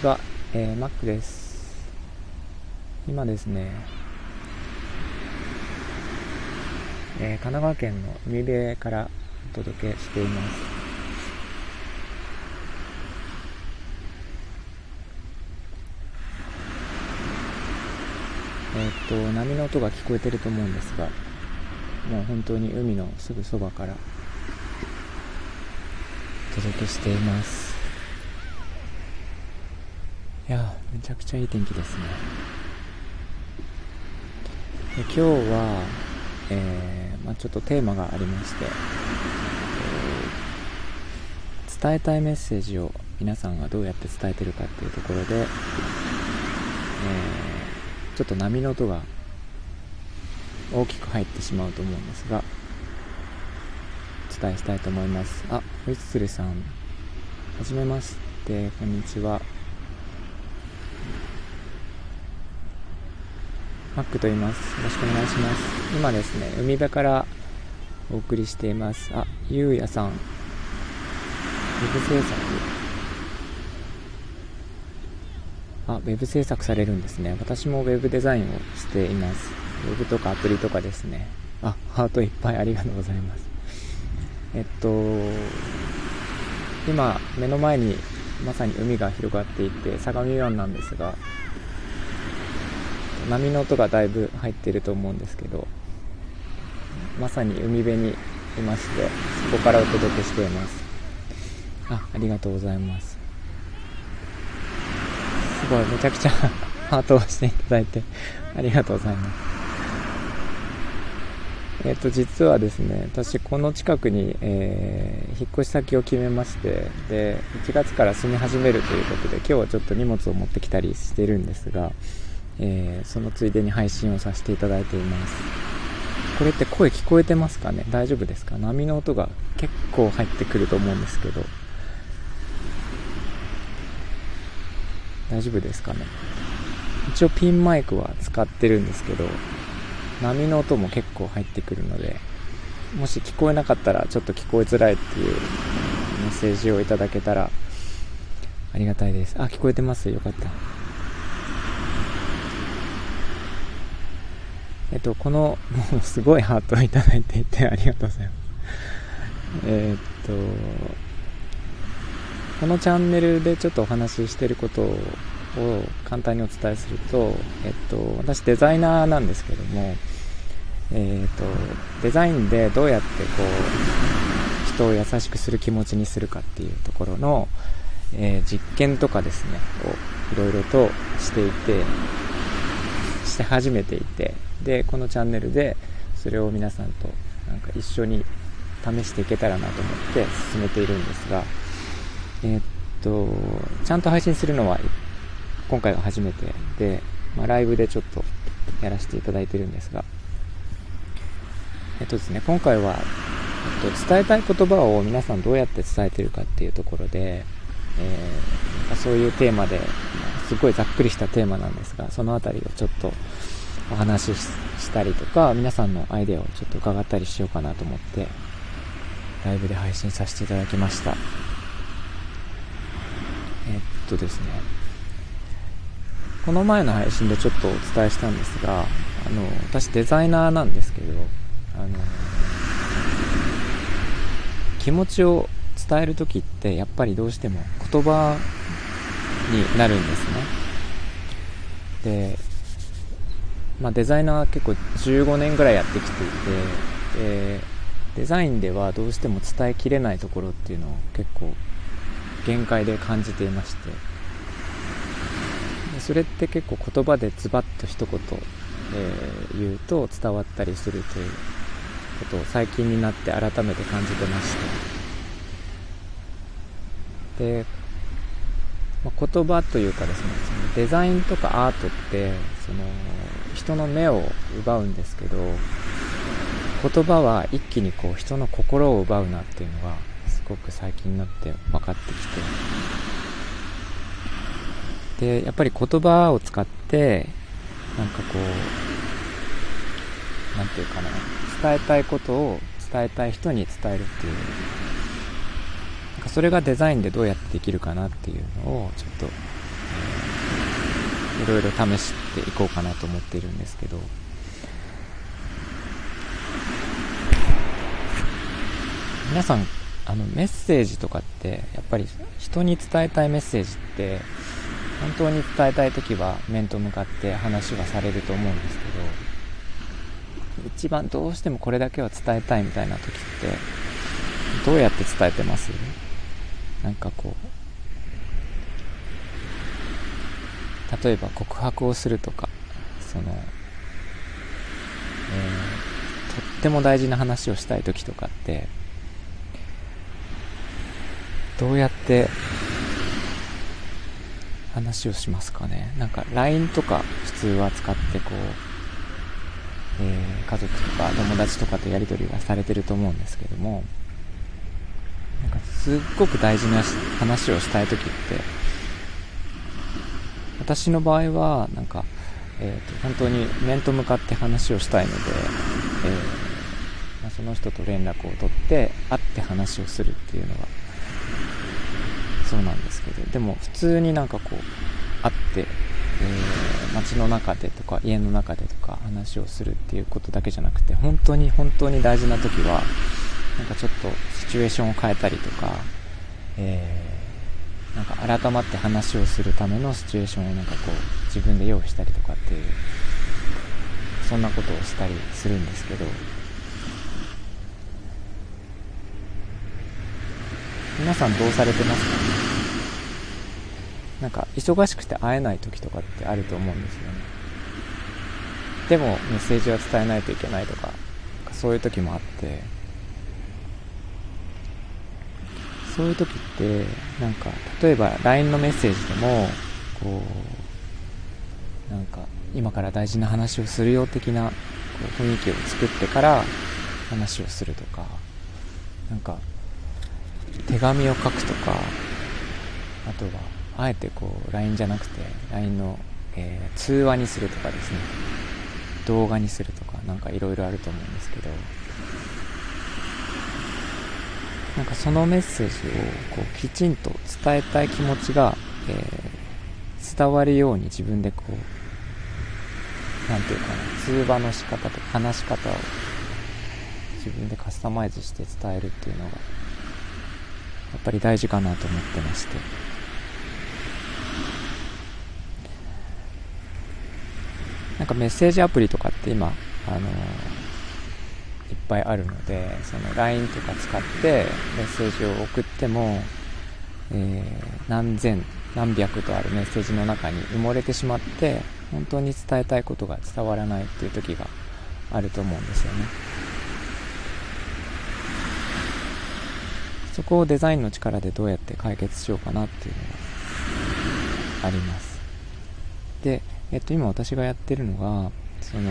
ちは、えー、マックです。今ですね、えー、神奈川県の海辺からお届けしています。えっ、と、波の音が聞こえてると思うんですが、もう本当に海のすぐそばからお届けしています。いやめちゃくちゃいい天気ですね。で今日は、えー、まあ、ちょっとテーマがありまして、えー、伝えたいメッセージを皆さんがどうやって伝えてるかっていうところで、えー、ちょっと波の音が大きく入ってしまうと思うんですがお伝えしたいと思います。あホイッスルさんはじめましてこんにちは。マックと言います。よろしくお願いします。今ですね、海辺からお送りしています。あ、ゆうやさん。ウェブ制作。あ、ウェブ制作されるんですね。私もウェブデザインをしています。ウェブとかアプリとかですね。あ、ハートいっぱいありがとうございます。えっと、今、目の前にまさに海が広がっていて、相模湾なんですが、波の音がだいぶ入ってると思うんですけどまさに海辺にいましてそこからお届けしています。あありがとうございます。すごいめちゃくちゃ ハートをしていただいてありがとうございます。えっ、と実はですね私この近くに、えー、引っ越し先を決めましてで1月から住み始めるということで今日はちょっと荷物を持ってきたりしてるんですがえー、そのついでに配信をさせていただいています。これって声聞こえてますかね？大丈夫ですか？波の音が結構入ってくると思うんですけど。大丈夫ですかね？一応ピンマイクは使ってるんですけど波の音も結構入ってくるのでもし聞こえなかったらちょっと聞こえづらいっていうメッセージをいただけたらありがたいです。あ聞こえてます。よかった。えっと、この、も うすごいハートをいただいていてありがとうございます。えっと、このチャンネルでちょっとお話ししていることを簡単にお伝えすると、えっと、私デザイナーなんですけども、えっと、デザインでどうやってこう、人を優しくする気持ちにするかっていうところの、えー、実験とかですね、をいろいろとしていて、して始めていて、でこのチャンネルでそれを皆さんとなんか一緒に試していけたらなと思って進めているんですがえー、っとちゃんと配信するのは今回が初めてで、まあ、ライブでちょっとやらせていただいてるんですがえっとですね今回は、えっと、伝えたい言葉を皆さんどうやって伝えてるかっていうところで、えー、そういうテーマですごいざっくりしたテーマなんですがその辺りをちょっとお話ししたりとか、皆さんのアイデアをちょっと伺ったりしようかなと思って、ライブで配信させていただきました。えっとですね、この前の配信でちょっとお伝えしたんですが、あの、私デザイナーなんですけど、あの、気持ちを伝える時ってやっぱりどうしても言葉になるんですね。で、まあ、デザイナーは結構15年ぐらいやってきていてでデザインではどうしても伝えきれないところっていうのを結構限界で感じていまして。でそれって結構言葉でズバッと一言、えー、言うと伝わったりするということを最近になって改めて感じてまして。で、まあ、言葉というかですねデザインとかアートってその人の目を奪うんですけど言葉は一気にこう人の心を奪うなっていうのがすごく最近になって分かってきて。でやっぱり言葉を使ってなんかこう何て言うかな伝えたいことを伝えたい人に伝えるっていう。なんかそれがデザインでどうやってできるかなっていうのをちょっといろいろ試していこうかなと思っているんですけど。皆さんあのメッセージとかってやっぱり人に伝えたいメッセージって本当に伝えたい時は面と向かって話はされると思うんですけど一番どうしてもこれだけは伝えたいみたいな時ってどうやって伝えてます？なんかこう例えば告白をするとかその、えー、とっても大事な話をしたい時とかってどうやって話をしますかね？なんか LINE とか普通は使ってこう、えー、家族とか友達とかとやり取りがされてると思うんですけどもなんかすっごく大事な話をしたい時って私の場合はなんか、えーと、本当に面と向かって話をしたいので、えーまあ、その人と連絡を取って会って話をするっていうのがそうなんですけどでも普通になんかこう会って、えー、街の中でとか家の中でとか話をするっていうことだけじゃなくて本当に本当に大事な時はなんかちょっとシチュエーションを変えたりとか、えー、なんか改まって話をするためのシチュエーションをなんかこう自分で用意したりとかっていうそんなことをしたりするんですけど。皆さんどうされてますか？なんか忙しくて会えない時とかってあると思うんですよね。でもメッセージは伝えないといけないとかそういう時もあって。そういう時ってなんか例えば LINE のメッセージでもこうなんか今から大事な話をするよ的なこう雰囲気を作ってから話をするとかなんか手紙を書くとかあとはあえてこう LINE じゃなくて LINE の、えー、通話にするとかですね。動画にするとかなんかいろいろあると思うんですけど。なんかそのメッセージをこうきちんと伝えたい気持ちが、えー、伝わるように自分でこう何て言うかな通話の仕方と話し方を自分でカスタマイズして伝えるっていうのがやっぱり大事かなと思ってまして。なんかメッセージアプリとかって今あのいっぱいあるのでその LINE とか使ってメッセージを送っても、えー、何千何百とあるメッセージの中に埋もれてしまって本当に伝えたいことが伝わらないっていう時があると思うんですよね。そこをデザインの力でどうやって解決しようかなっていうのがあります。で、えっと、今私がやってるのがその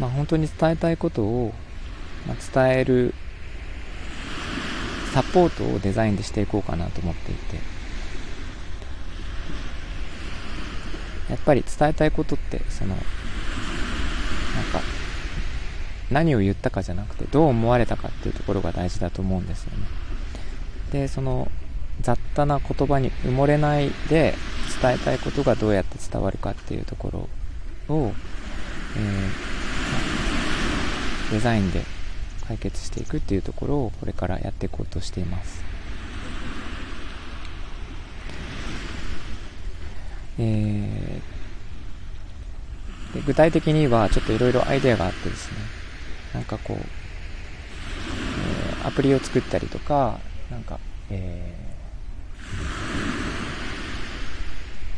まあ本当に伝えたいことを、まあ、伝えるサポートをデザインでしていこうかなと思っていて。やっぱり伝えたいことってそのなんか何を言ったかじゃなくてどう思われたかっていうところが大事だと思うんですよね。でその雑多な言葉に埋もれないで伝えたいことがどうやって伝わるかっていうところを、えー、デザインで解決していくっていうところをこれからやっていこうとしています。えー、で具体的にはちょっといろいろアイデアがあってですね。なんかこう、えー、アプリを作ったりとか、なんか、え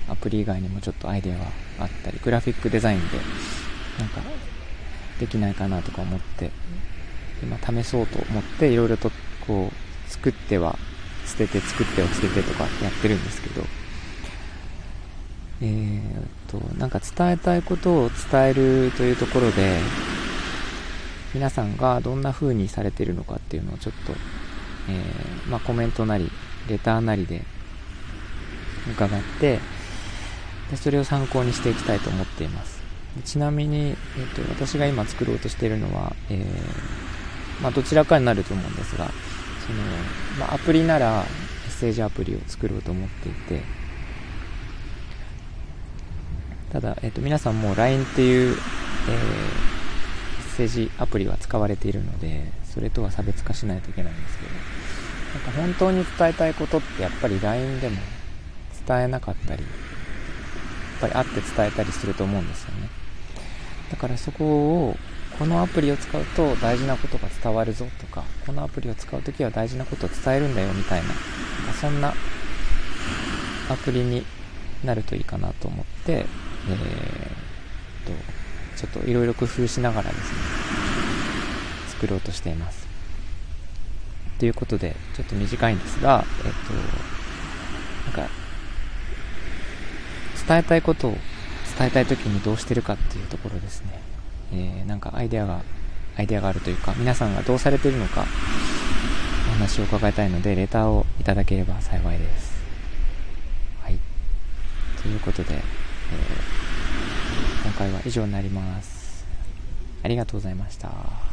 ー、アプリ以外にもちょっとアイデアがあったり、グラフィックデザインで、なんか、できないかなとか思って、今試そうと思って、いろいろとこう、作っては捨てて、作っては捨ててとかやってるんですけど、えー、っと、なんか伝えたいことを伝えるというところで、皆さんがどんな風にされてるのかっていうのをちょっと、えー、まあ、コメントなり、レターなりで伺ってで、それを参考にしていきたいと思っています。ちなみに、えっ、と、私が今作ろうとしているのは、えー、まあ、どちらかになると思うんですが、その、まあ、アプリならメッセージアプリを作ろうと思っていて、ただ、えっ、と、皆さんも LINE っていう、えー、メッセージアプリは使われているので、それとは差別化しないといけないんですけど、なんか本当に伝えたいことってやっぱり LINE でも伝えなかったり、やっぱり会って伝えたりすると思うんですよね。だからそこを、このアプリを使うと大事なことが伝わるぞとか、このアプリを使うときは大事なことを伝えるんだよみたいな、そんなアプリになるといいかなと思って、えー、と、ちょっといろいろ工夫しながらですね、作ろうとしています。ということで、ちょっと短いんですが、えっ、と、なんか、伝えたいことを伝えたい時にどうしてるかっていうところですね。えー、なんかアイデアが、アイデアがあるというか、皆さんがどうされてるのか、お話を伺いたいので、レターをいただければ幸いです。はい。ということで、えー、今回は以上になります。ありがとうございました。